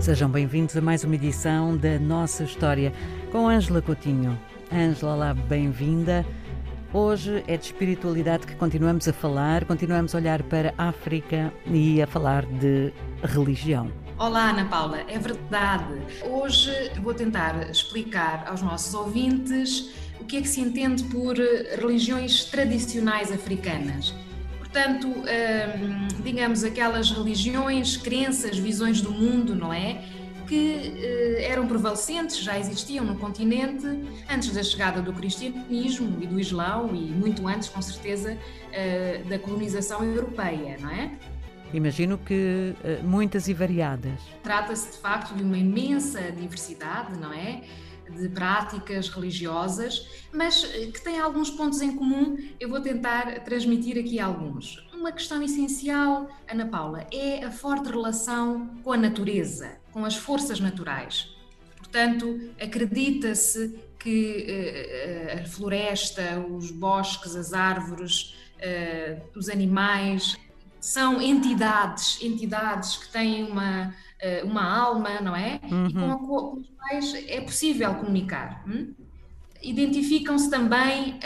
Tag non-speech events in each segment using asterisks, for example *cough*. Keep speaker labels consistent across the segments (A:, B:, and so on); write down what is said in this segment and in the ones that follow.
A: Sejam bem-vindos a mais uma edição da Nossa História com Ângela Coutinho. Ângela, lá, bem-vinda. Hoje é de espiritualidade que continuamos a falar, continuamos a olhar para a África e a falar de religião.
B: Olá, Ana Paula, é verdade. Hoje vou tentar explicar aos nossos ouvintes o que é que se entende por religiões tradicionais africanas. Portanto, hum, digamos, aquelas religiões, crenças, visões do mundo, não é? que eh, eram prevalecentes, já existiam no continente antes da chegada do cristianismo e do islão e muito antes, com certeza, eh, da colonização europeia, não é?
A: Imagino que eh, muitas e variadas.
B: Trata-se de facto de uma imensa diversidade, não é? De práticas religiosas, mas que têm alguns pontos em comum. Eu vou tentar transmitir aqui alguns. Uma questão essencial, Ana Paula, é a forte relação com a natureza com as forças naturais. Portanto, acredita-se que uh, a floresta, os bosques, as árvores, os animais são entidades, entidades que têm uma, uma alma, não é? Uhum. E com, a, com, os quais é possível comunicar. Hum? Identificam-se também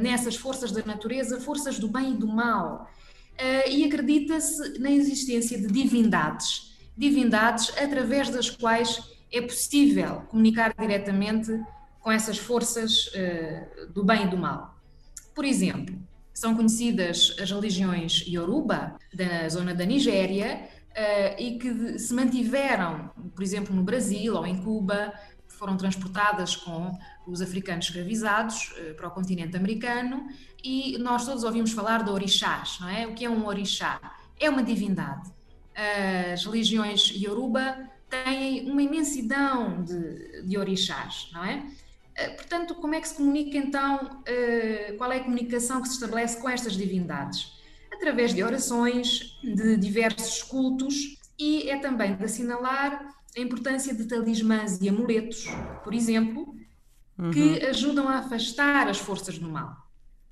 B: nessas forças da natureza forças do bem e do mal. e acredita-se na existência de divindades divindades através das quais é possível comunicar diretamente com essas forças uh, do bem e do mal. Por exemplo, são conhecidas as religiões Yoruba, da zona da Nigéria, uh, e que se mantiveram, por exemplo, no Brasil ou em Cuba, foram transportadas com os africanos escravizados uh, para o continente americano, e nós todos ouvimos falar de orixás, não é? O que é um orixá? É uma divindade as religiões Yoruba têm uma imensidão de, de orixás, não é? Eh, portanto, como é que se comunica então? Qual é a comunicação que se estabelece com estas divindades? Através de orações, de diversos cultos e é também de assinalar a importância de talismãs e amuletos, por exemplo, que uhum. ajudam a afastar as forças do mal.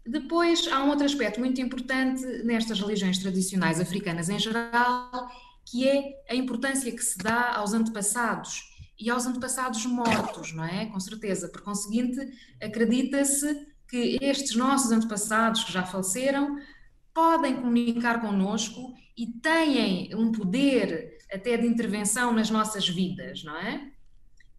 B: Depois, há um outro aspecto muito importante nestas religiões tradicionais africanas em geral, que é a importância que se dá aos antepassados e aos antepassados mortos, não é? Com certeza. Por conseguinte, acredita-se que estes nossos antepassados que já faleceram podem comunicar connosco e têm um poder até de intervenção nas nossas vidas, não é?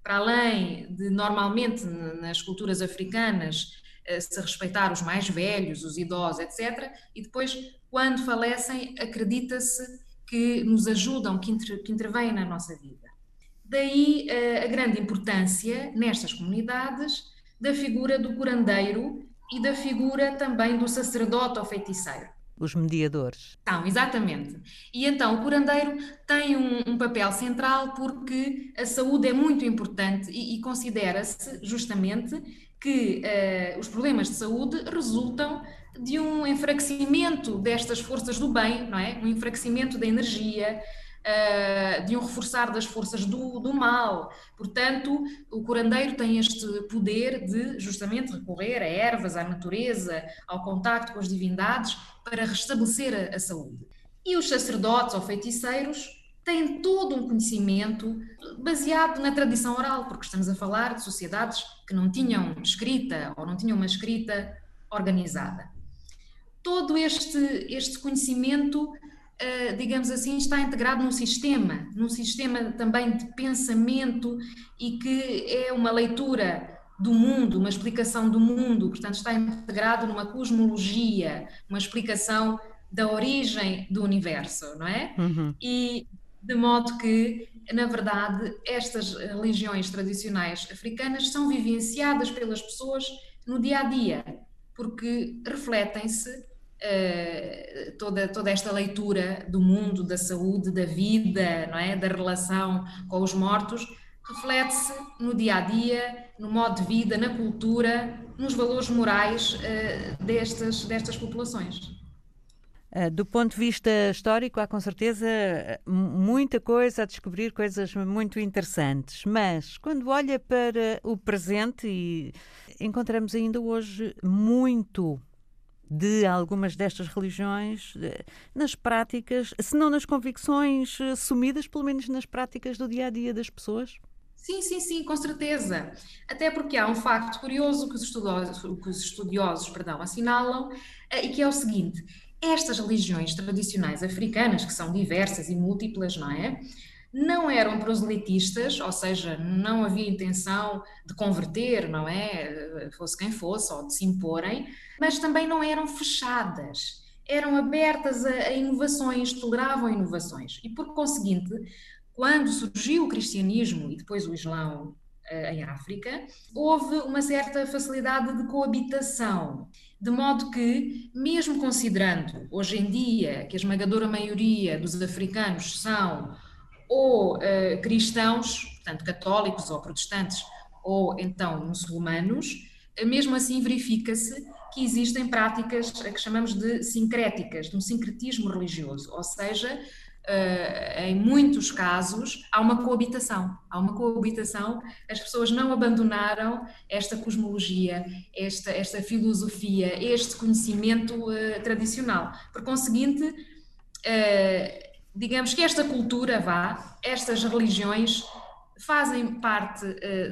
B: Para além de, normalmente, nas culturas africanas, eh, se respeitar os mais velhos, os idosos, etc. E depois, quando falecem, acredita-se que nos ajudam, que, inter, que intervêm na nossa vida. Daí eh, a grande importância nestas comunidades da figura do curandeiro e da figura também do sacerdote ou feiticeiro.
A: Os mediadores.
B: Então, exatamente. E então o curandeiro tem um, um papel central porque a saúde é muito importante e, e considera-se justamente que uh, os problemas de saúde resultam de um enfraquecimento destas forças do bem, não é? Um enfraquecimento da energia, uh, de um reforçar das forças do, do mal. Portanto, o curandeiro tem este poder de justamente recorrer a ervas, à natureza, ao contacto com as divindades para restabelecer a, a saúde. E os sacerdotes ou feiticeiros têm todo um conhecimento baseado na tradição oral, porque estamos a falar de sociedades que não tinham escrita ou não tinham uma escrita organizada. Todo este, este conhecimento, eh, digamos assim, está integrado num sistema, num sistema também de pensamento e que é uma leitura do mundo, uma explicação do mundo, portanto, está integrado numa cosmologia, uma explicação da origem do universo, não é? Uhum. E de modo que, na verdade, estas religiões tradicionais africanas são vivenciadas pelas pessoas no dia a dia, porque refletem-se uh, toda, toda esta leitura do mundo, da saúde, da vida, não é? da relação com os mortos, reflete-se no dia a dia, no modo de vida, na cultura, nos valores morais uh, destas, destas populações.
A: Ah, do ponto de vista histórico, há com certeza muita coisa a descobrir, coisas muito interessantes. Mas quando olha para o presente, encontramos ainda hoje muito de algumas destas religiões eh, nas práticas, se não nas convicções assumidas, pelo menos nas práticas do dia a dia das pessoas?
B: Sim, sim, sim, com certeza. Até porque há um facto curioso que os estudiosos, que os estudiosos perdão, assinalam, e que é o seguinte: estas religiões tradicionais africanas, que são diversas e múltiplas, não é? Não eram proselitistas, ou seja, não havia intenção de converter, não é? Fosse quem fosse, ou de se imporem, mas também não eram fechadas. Eram abertas a, inovações, toleravam inovações. E, por conseguinte, quando surgiu o cristianismo e depois o islão eh, em África, houve uma certa facilidade de coabitação. De modo que, mesmo considerando hoje em dia que a esmagadora maioria dos africanos são ou uh, cristãos, portanto católicos ou protestantes, ou então muçulmanos, eh, mesmo assim verifica-se que existem práticas que chamamos de sincréticas, de um sincretismo religioso, ou seja, em muitos casos, há uma coabitação. Há uma coabitação, as pessoas não abandonaram esta cosmologia, esta, esta filosofia, este conhecimento tradicional. Por conseguinte, digamos que esta cultura, vá, estas religiões, fazem parte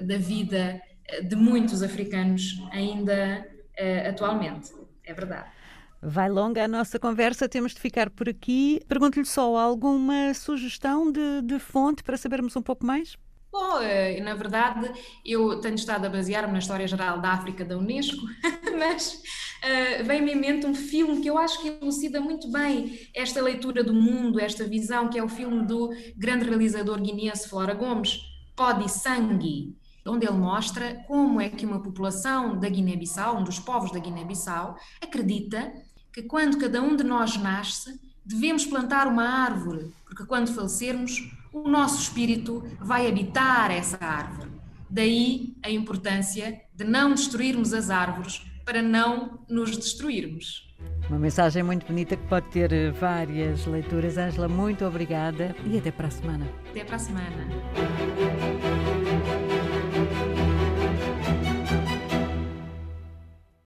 B: da vida de muitos africanos ainda atualmente. É verdade.
A: Vai longa a nossa conversa, temos de ficar por aqui. Pergunto-lhe só alguma sugestão de, de, fonte para sabermos um pouco mais?
B: Bom, eh, na verdade, eu tenho estado a basear-me na História Geral da África da Unesco, *laughs* mas uh, vem-me em mente um filme que eu acho que elucida muito bem esta leitura do mundo, esta visão, que é o filme do grande realizador guineense Flora Gomes, Pó de Sangue, onde ele mostra como é que uma população da Guiné-Bissau, um dos povos da Guiné-Bissau, acredita que quando cada um de nós nasce, devemos plantar uma árvore, porque quando falecermos, o nosso espírito vai habitar essa árvore. Daí a importância de não destruirmos as árvores para não nos destruirmos.
A: Uma mensagem muito bonita que pode ter eh, várias leituras. Ângela, muito obrigada e até para a semana.
B: Até para a semana.